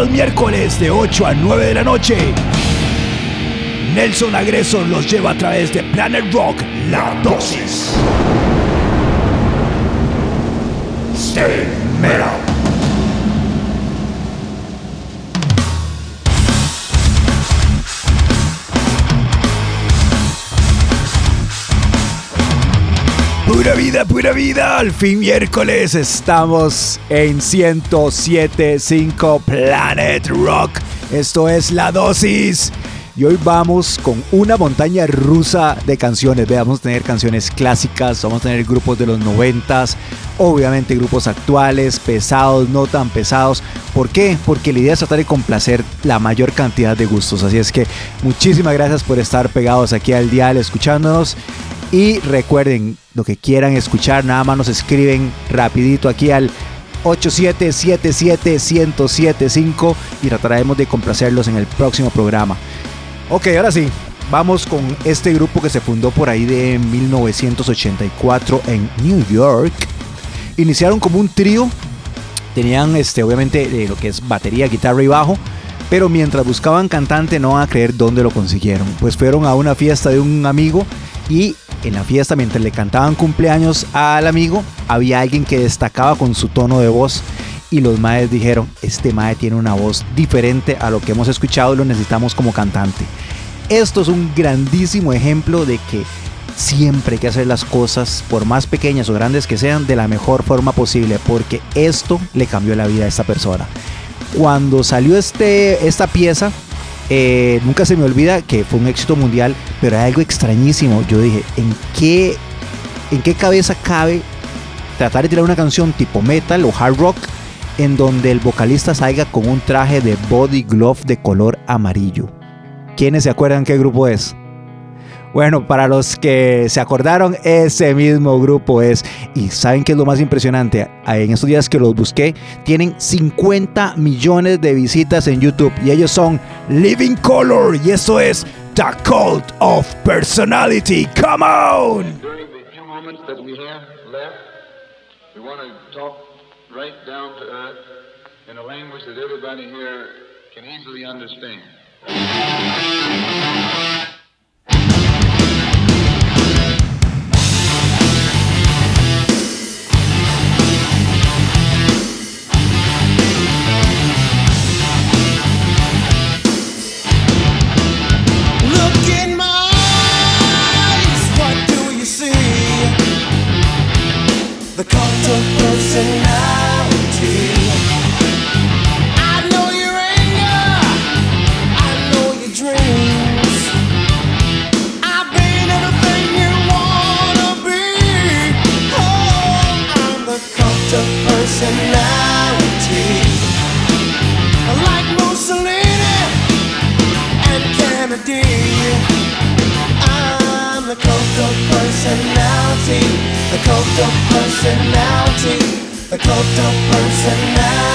los miércoles de 8 a 9 de la noche. Nelson Agresor los lleva a través de Planet Rock, La Dosis. Stay metal. Vida, pura vida. Al fin miércoles estamos en 107.5 Planet Rock. Esto es La Dosis. Y hoy vamos con una montaña rusa de canciones. Vamos a tener canciones clásicas, vamos a tener grupos de los noventas, obviamente grupos actuales, pesados, no tan pesados. ¿Por qué? Porque la idea es tratar de complacer la mayor cantidad de gustos. Así es que muchísimas gracias por estar pegados aquí al dial escuchándonos. Y recuerden, lo que quieran escuchar, nada más nos escriben rapidito aquí al 8777-1075 y trataremos de complacerlos en el próximo programa. Ok, ahora sí, vamos con este grupo que se fundó por ahí de 1984 en New York. Iniciaron como un trío, tenían este, obviamente eh, lo que es batería, guitarra y bajo. Pero mientras buscaban cantante no van a creer dónde lo consiguieron. Pues fueron a una fiesta de un amigo y en la fiesta, mientras le cantaban cumpleaños al amigo, había alguien que destacaba con su tono de voz. Y los maes dijeron, este mae tiene una voz diferente a lo que hemos escuchado y lo necesitamos como cantante. Esto es un grandísimo ejemplo de que siempre hay que hacer las cosas, por más pequeñas o grandes que sean, de la mejor forma posible, porque esto le cambió la vida a esta persona. Cuando salió este, esta pieza, eh, nunca se me olvida que fue un éxito mundial, pero hay algo extrañísimo. Yo dije, ¿en qué, ¿en qué cabeza cabe tratar de tirar una canción tipo metal o hard rock en donde el vocalista salga con un traje de body glove de color amarillo? ¿Quiénes se acuerdan qué grupo es? Bueno, para los que se acordaron, ese mismo grupo es. Y saben qué es lo más impresionante. En estos días que los busqué, tienen 50 millones de visitas en YouTube. Y ellos son Living Color. Y eso es The Cult of Personality. Come on! in a language that everybody here can easily understand. The cult of personality. I know your anger, I know your dreams. I've been everything you wanna be. Oh, I'm the personality. The cult of personality the cult of personality, the cult of personality.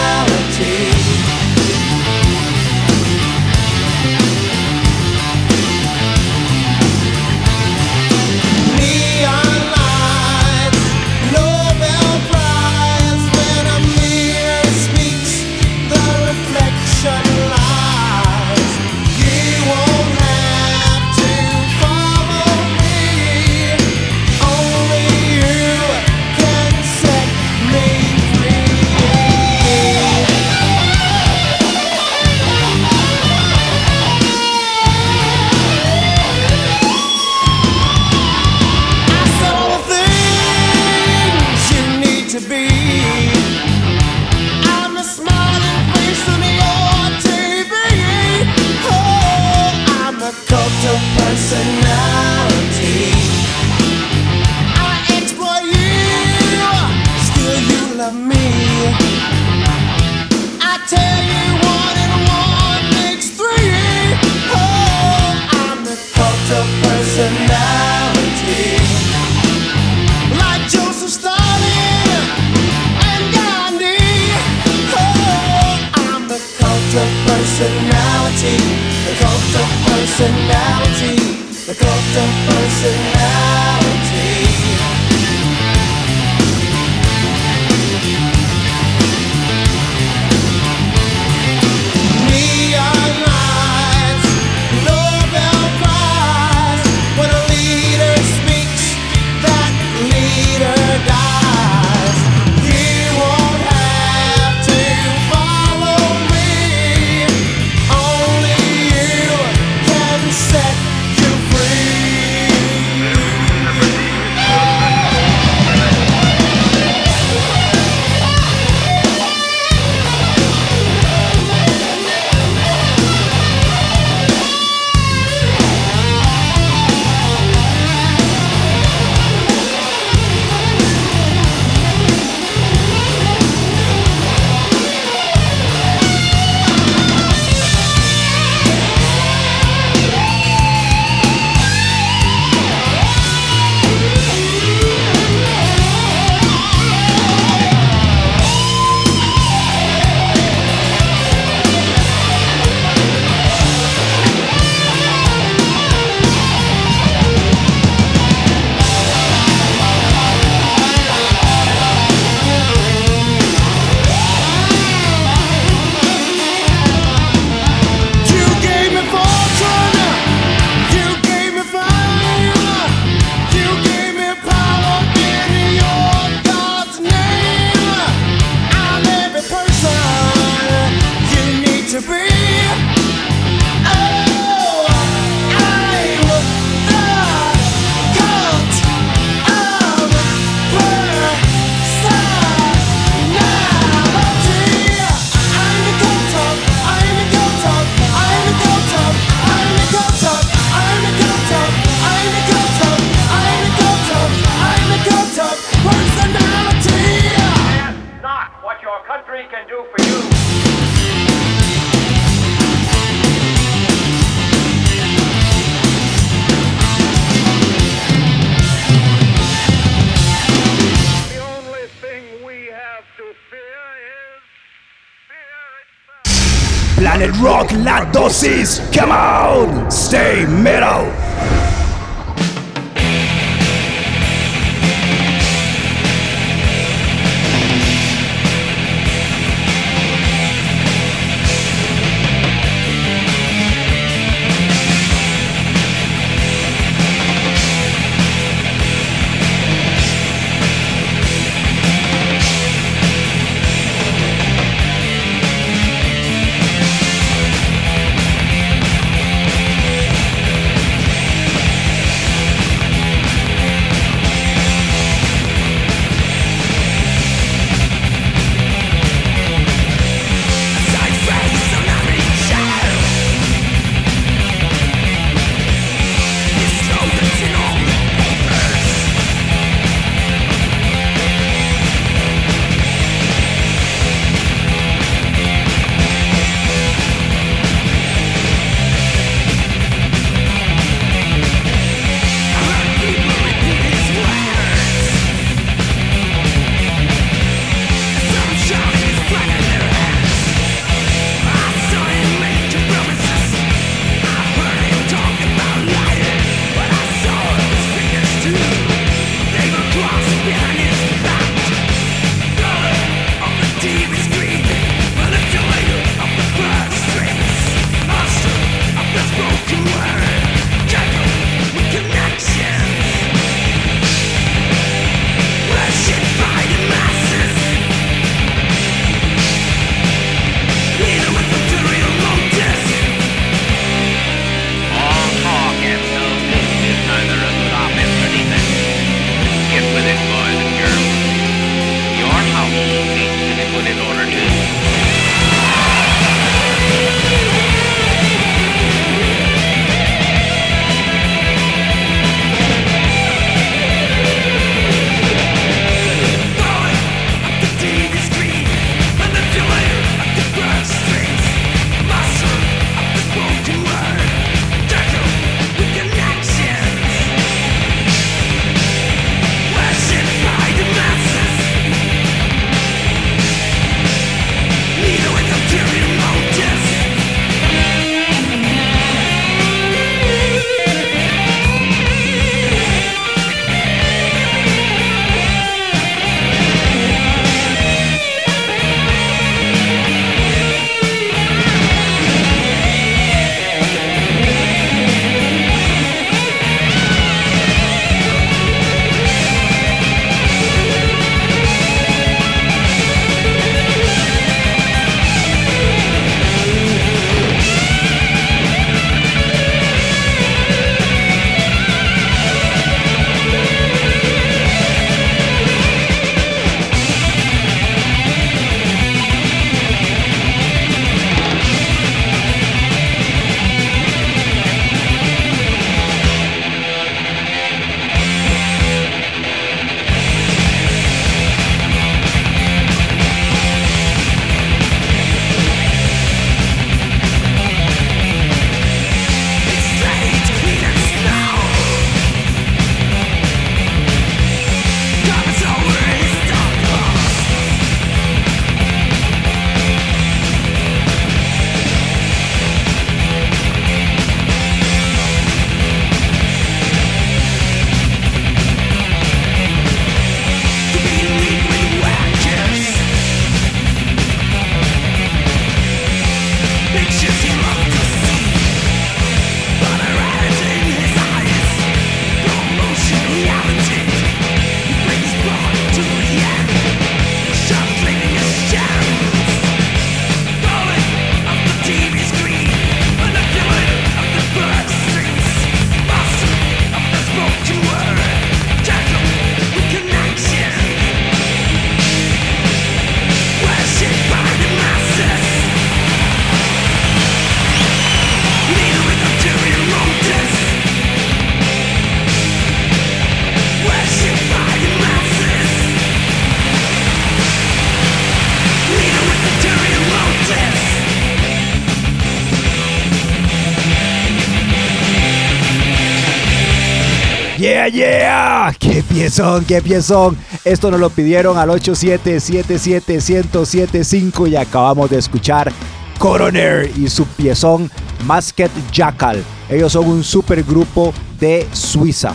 Piezón, qué piezón. Esto nos lo pidieron al 8777 y acabamos de escuchar Coroner y su piezón Masked Jackal. Ellos son un supergrupo de Suiza.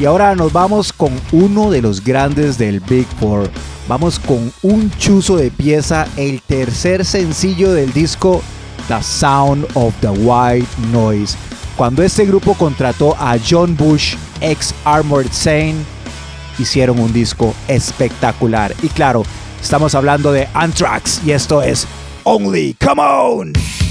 Y ahora nos vamos con uno de los grandes del Big Four. Vamos con un chuzo de pieza, el tercer sencillo del disco The Sound of the White Noise. Cuando este grupo contrató a John Bush, ex Armored Saint, hicieron un disco espectacular. Y claro, estamos hablando de Anthrax y esto es Only Come On.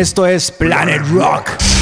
Esto es Planet Rock.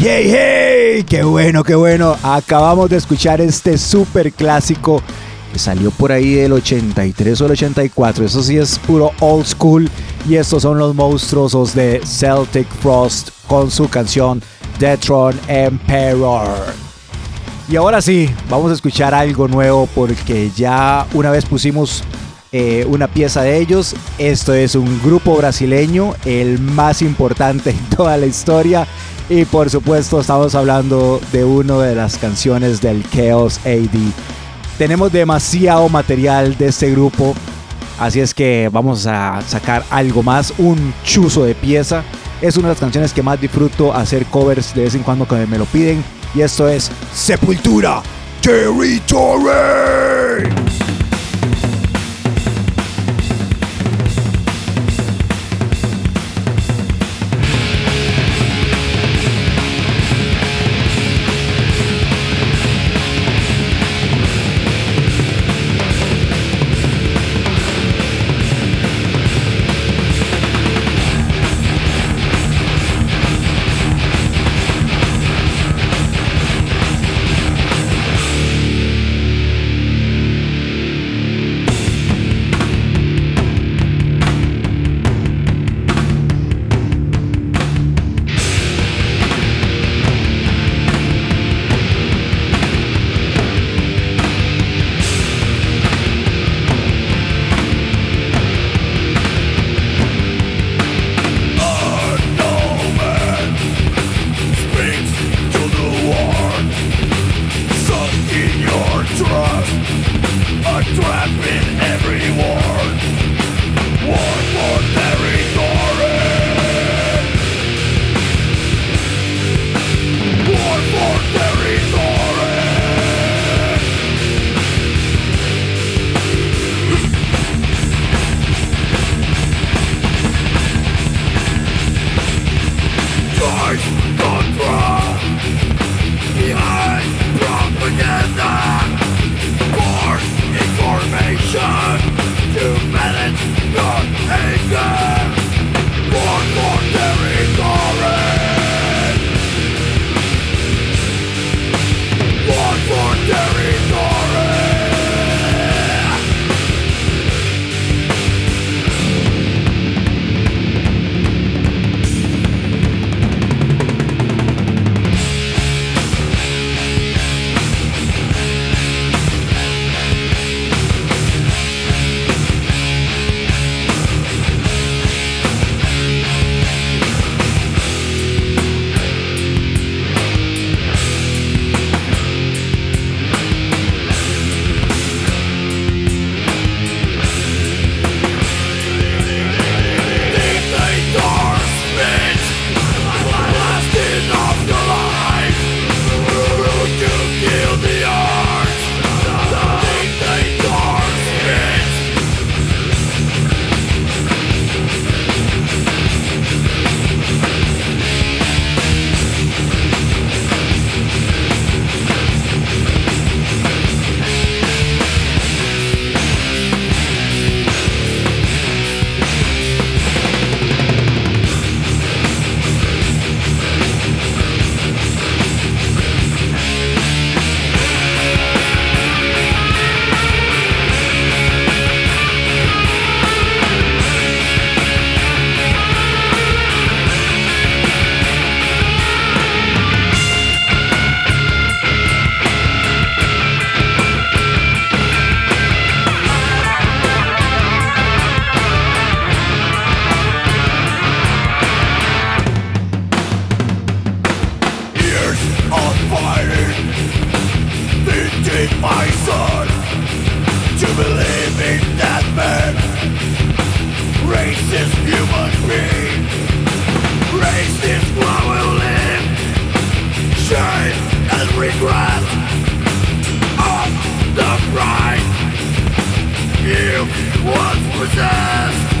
Hey, hey, hey, qué bueno, qué bueno. Acabamos de escuchar este super clásico que salió por ahí del 83 o el 84. Eso sí es puro old school. Y estos son los monstruosos de Celtic Frost con su canción Detron Emperor. Y ahora sí, vamos a escuchar algo nuevo porque ya una vez pusimos eh, una pieza de ellos. Esto es un grupo brasileño, el más importante en toda la historia. Y por supuesto estamos hablando de una de las canciones del Chaos AD. Tenemos demasiado material de este grupo, así es que vamos a sacar algo más, un chuzo de pieza. Es una de las canciones que más disfruto hacer covers de vez en cuando que me lo piden. Y esto es Sepultura Territory. once possessed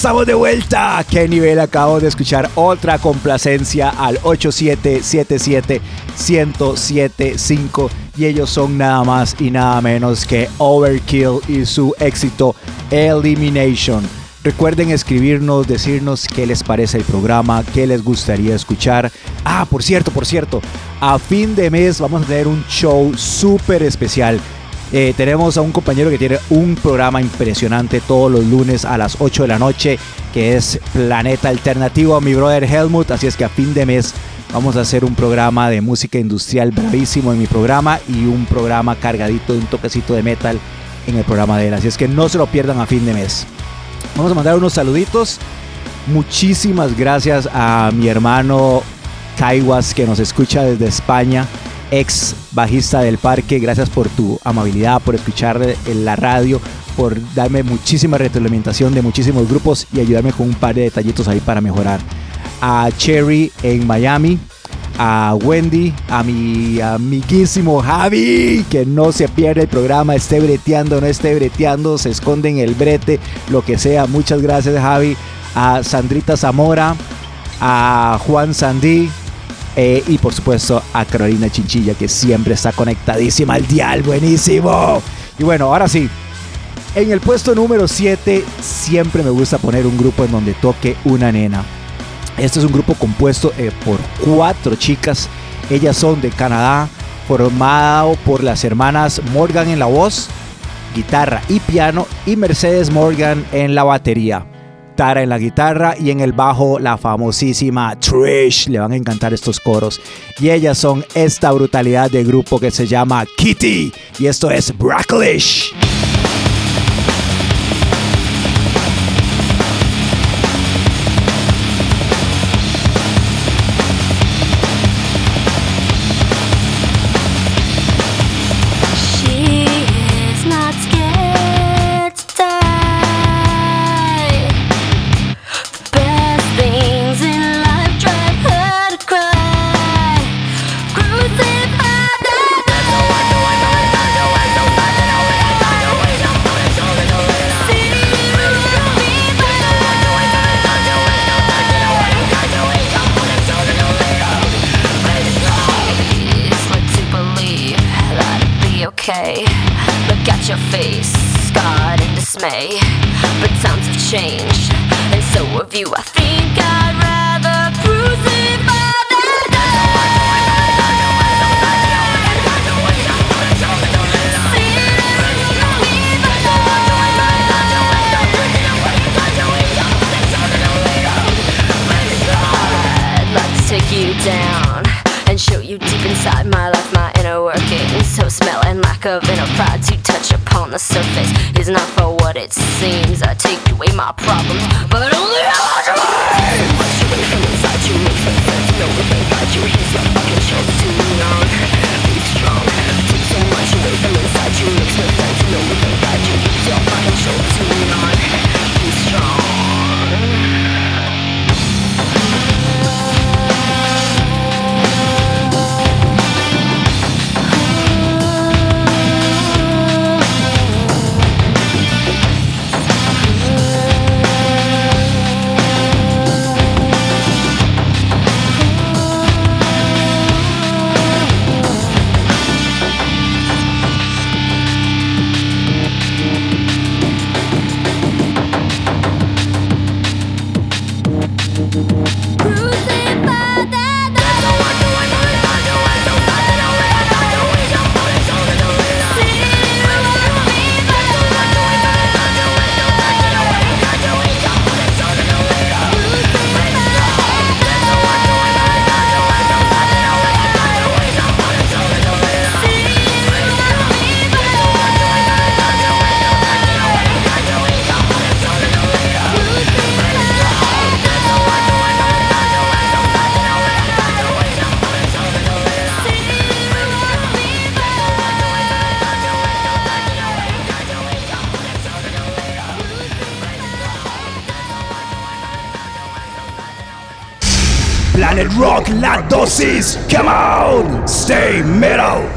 estamos de vuelta. ¿Qué nivel acabo de escuchar? Otra complacencia al 8777-1075 y ellos son nada más y nada menos que Overkill y su éxito Elimination. Recuerden escribirnos, decirnos qué les parece el programa, qué les gustaría escuchar. Ah, por cierto, por cierto, a fin de mes vamos a tener un show súper especial. Eh, tenemos a un compañero que tiene un programa impresionante todos los lunes a las 8 de la noche, que es Planeta Alternativo, mi brother Helmut. Así es que a fin de mes vamos a hacer un programa de música industrial bravísimo en mi programa y un programa cargadito de un toquecito de metal en el programa de él. Así es que no se lo pierdan a fin de mes. Vamos a mandar unos saluditos. Muchísimas gracias a mi hermano Kaiwas que nos escucha desde España, ex bajista del parque. Gracias por tu amabilidad, por escuchar la radio, por darme muchísima retroalimentación de muchísimos grupos y ayudarme con un par de detallitos ahí para mejorar. A Cherry en Miami, a Wendy, a mi amiguísimo Javi, que no se pierde el programa, esté breteando, no esté breteando, se esconde en el brete, lo que sea. Muchas gracias Javi, a Sandrita Zamora, a Juan Sandí. Eh, y por supuesto a Carolina Chinchilla que siempre está conectadísima al dial, buenísimo. Y bueno, ahora sí, en el puesto número 7 siempre me gusta poner un grupo en donde toque una nena. Este es un grupo compuesto eh, por cuatro chicas. Ellas son de Canadá, formado por las hermanas Morgan en la voz, guitarra y piano, y Mercedes Morgan en la batería. En la guitarra y en el bajo la famosísima Trish. Le van a encantar estos coros. Y ellas son esta brutalidad de grupo que se llama Kitty. Y esto es Bracklish. Dosis. Come on, stay metal.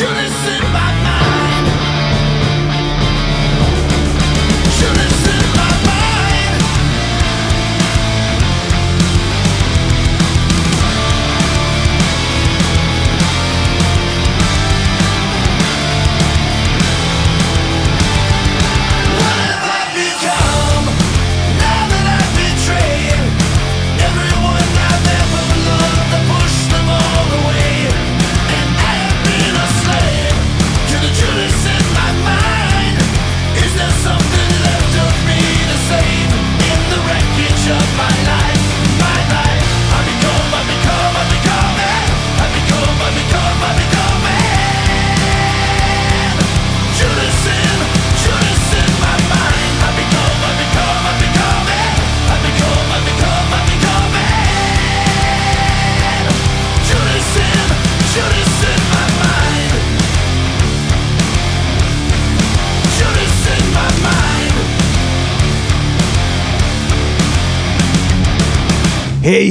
should have sent my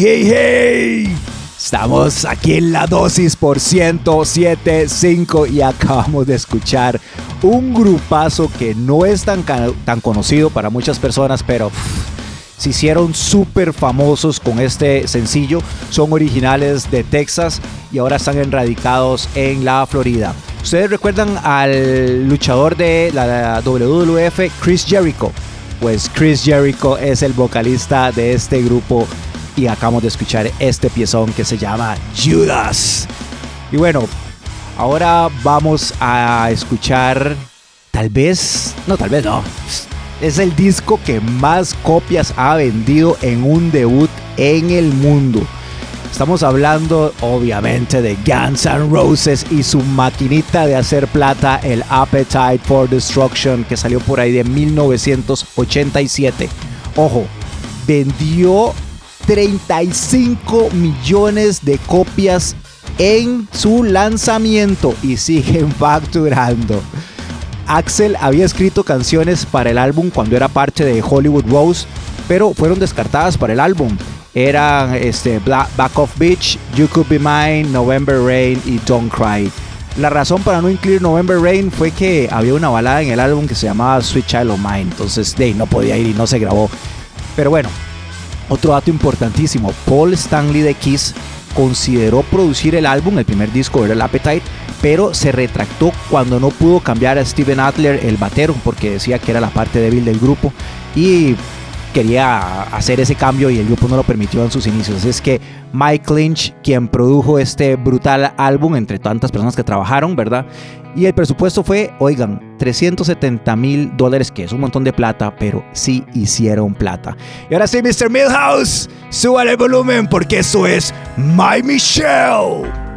Hey, hey. Estamos aquí en la dosis por 107.5 y acabamos de escuchar un grupazo que no es tan, tan conocido para muchas personas, pero se hicieron súper famosos con este sencillo. Son originales de Texas y ahora están enradicados en la Florida. ¿Ustedes recuerdan al luchador de la WWF, Chris Jericho? Pues Chris Jericho es el vocalista de este grupo y acabamos de escuchar este piezón que se llama Judas. Y bueno, ahora vamos a escuchar tal vez, no, tal vez no. Es el disco que más copias ha vendido en un debut en el mundo. Estamos hablando obviamente de Guns N' Roses y su maquinita de hacer plata, el Appetite for Destruction, que salió por ahí de 1987. Ojo, vendió 35 millones de copias en su lanzamiento y siguen facturando. Axel había escrito canciones para el álbum cuando era parte de Hollywood Rose, pero fueron descartadas para el álbum eran este, Back of Beach, You Could Be Mine, November Rain y Don't Cry. La razón para no incluir November Rain fue que había una balada en el álbum que se llamaba Sweet Child of Mine, entonces no podía ir y no se grabó. Pero bueno, otro dato importantísimo, Paul Stanley de Kiss consideró producir el álbum, el primer disco era el Appetite, pero se retractó cuando no pudo cambiar a Steven Adler, el batero, porque decía que era la parte débil del grupo. Y quería hacer ese cambio y el grupo no lo permitió en sus inicios. es que Mike Lynch, quien produjo este brutal álbum entre tantas personas que trabajaron, ¿verdad? Y el presupuesto fue, oigan, 370 mil dólares, que es un montón de plata, pero sí hicieron plata. Y ahora sí, Mr. Milhouse, suba el volumen porque eso es My Michelle.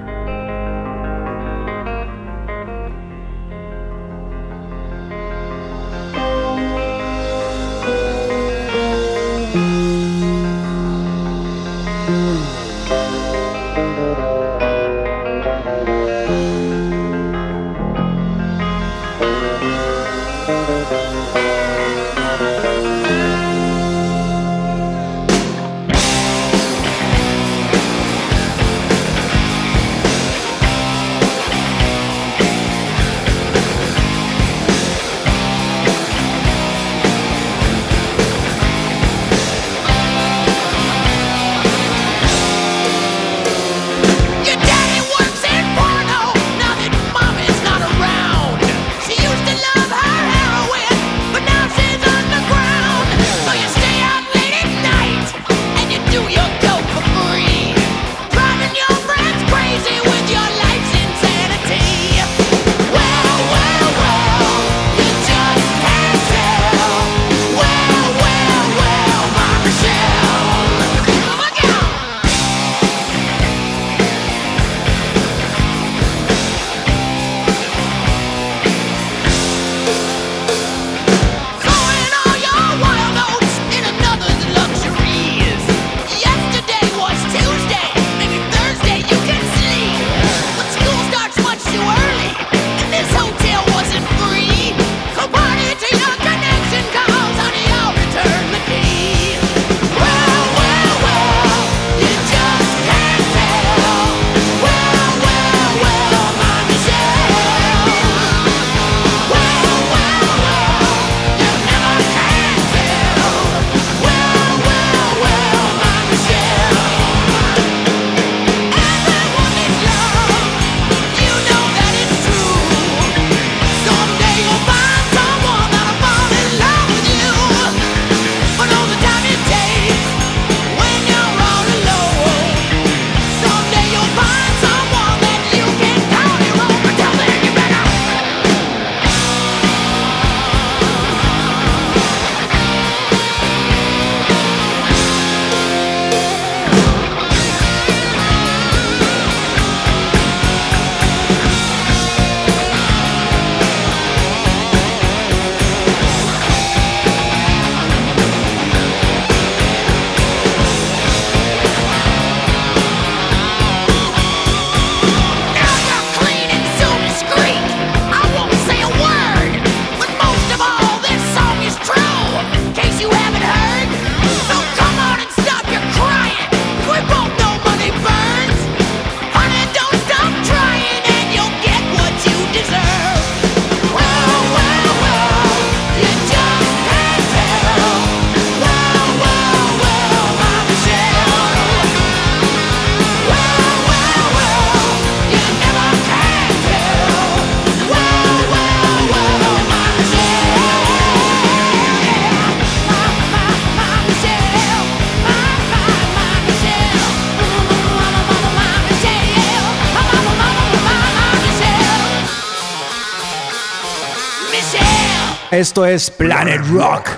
Esto es Planet Rock.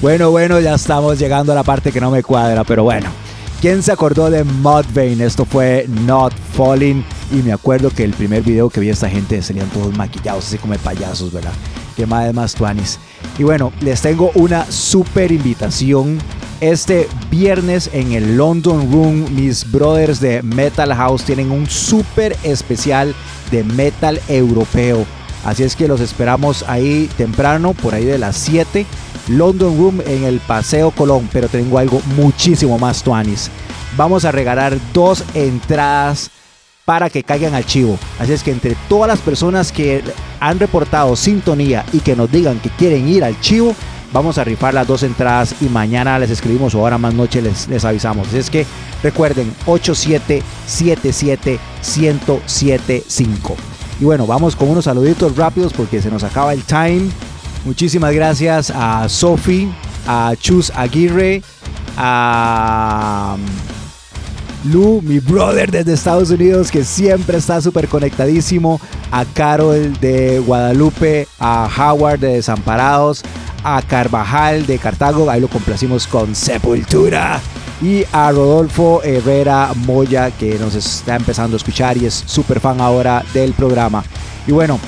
Bueno, bueno, ya estamos llegando a la parte que no me cuadra, pero bueno. ¿Quién se acordó de Mudvayne? Esto fue Not Falling. Y me acuerdo que el primer video que vi a esta gente salían todos maquillados, así como de payasos, ¿verdad? Que más más tuanis. Y bueno, les tengo una super invitación. Este viernes en el London Room, mis brothers de Metal House tienen un super especial de metal europeo Así es que los esperamos ahí temprano, por ahí de las 7. London Room en el Paseo Colón, pero tengo algo muchísimo más tuanis. Vamos a regalar dos entradas para que caigan al chivo. Así es que entre todas las personas que han reportado sintonía y que nos digan que quieren ir al chivo, vamos a rifar las dos entradas y mañana les escribimos o ahora más noche les, les avisamos. Así es que recuerden 8777 1075. Y bueno, vamos con unos saluditos rápidos porque se nos acaba el time. Muchísimas gracias a Sophie, a Chus Aguirre, a Lu, mi brother desde Estados Unidos, que siempre está súper conectadísimo, a Carol de Guadalupe, a Howard de Desamparados, a Carvajal de Cartago, ahí lo complacimos con Sepultura, y a Rodolfo Herrera Moya, que nos está empezando a escuchar y es súper fan ahora del programa. Y bueno,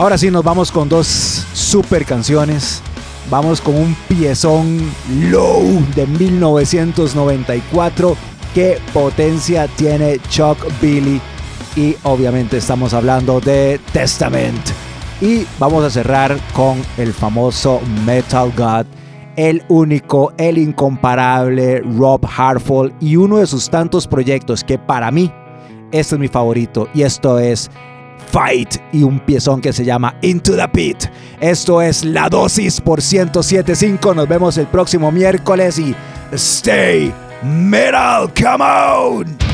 ahora sí nos vamos con dos super canciones. Vamos con un piezón low de 1994. Qué potencia tiene Chuck Billy. Y obviamente estamos hablando de Testament. Y vamos a cerrar con el famoso Metal God el único, el incomparable Rob Hartford y uno de sus tantos proyectos que para mí este es mi favorito y esto es Fight y un piezón que se llama Into the Pit. Esto es la dosis por 107.5. Nos vemos el próximo miércoles y stay metal, come on.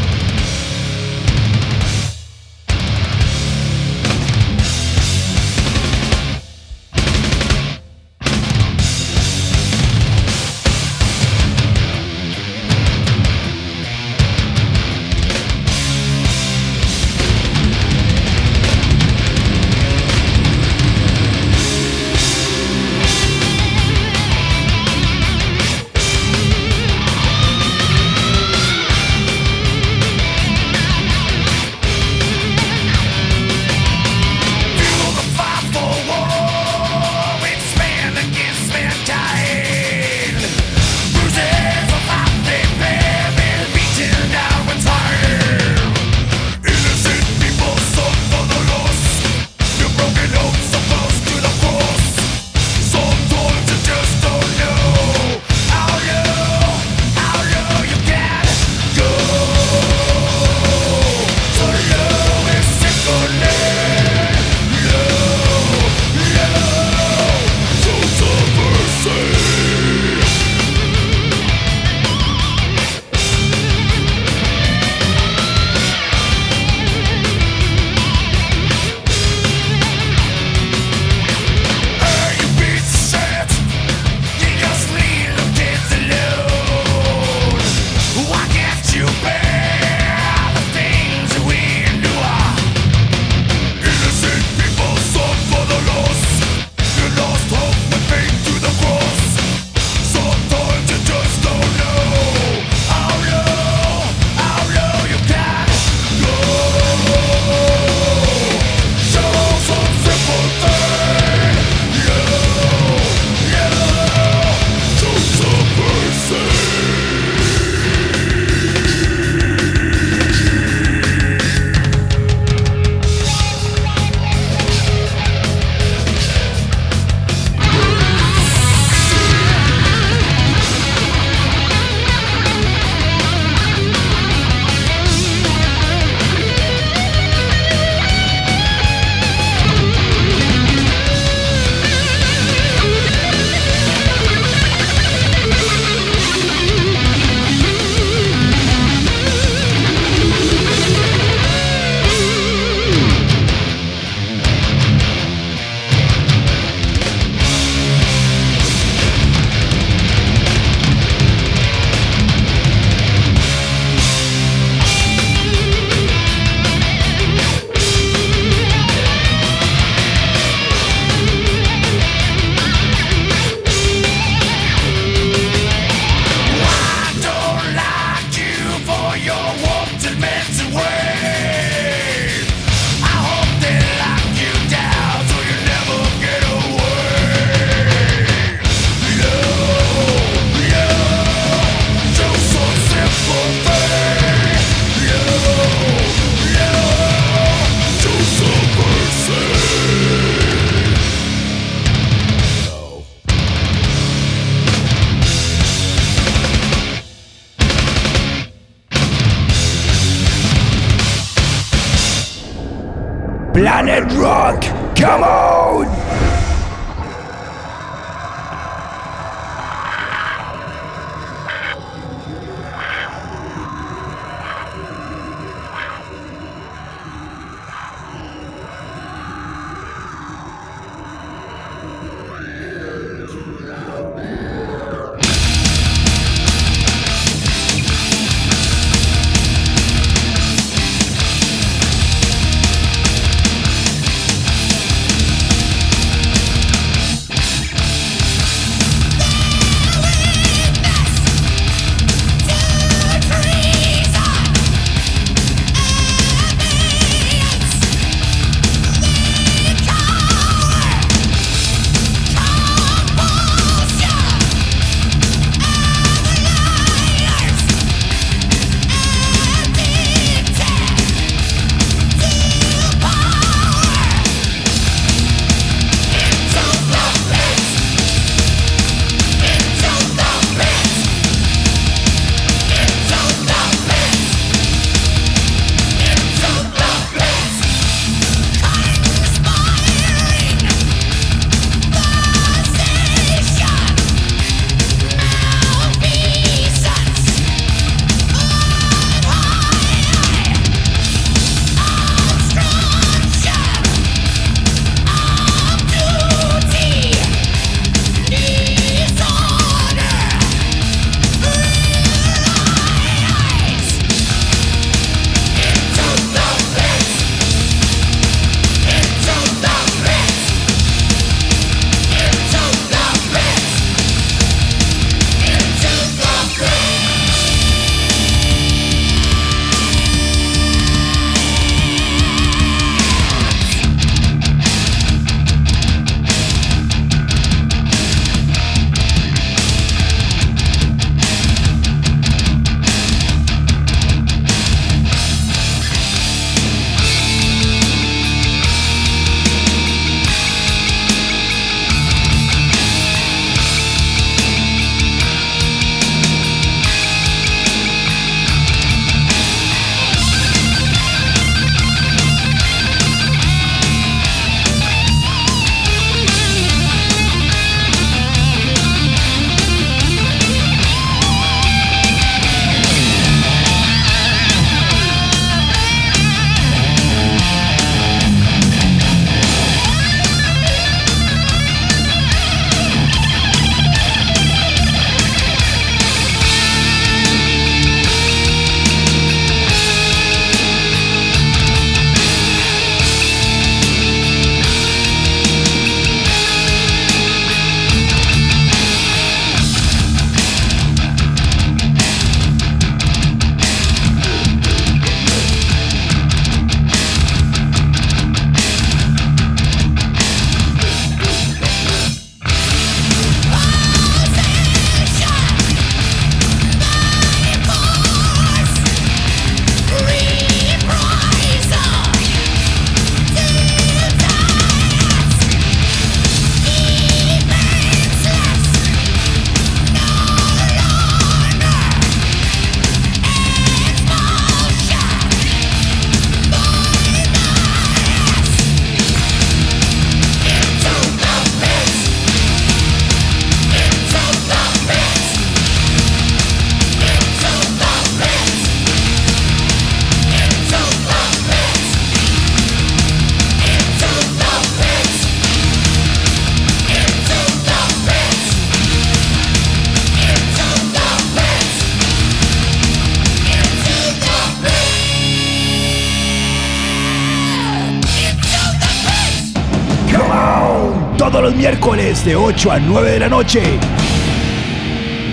de 8 a 9 de la noche.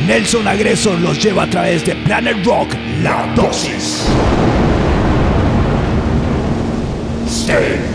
Nelson Agreso los lleva a través de Planet Rock La Dosis. Stay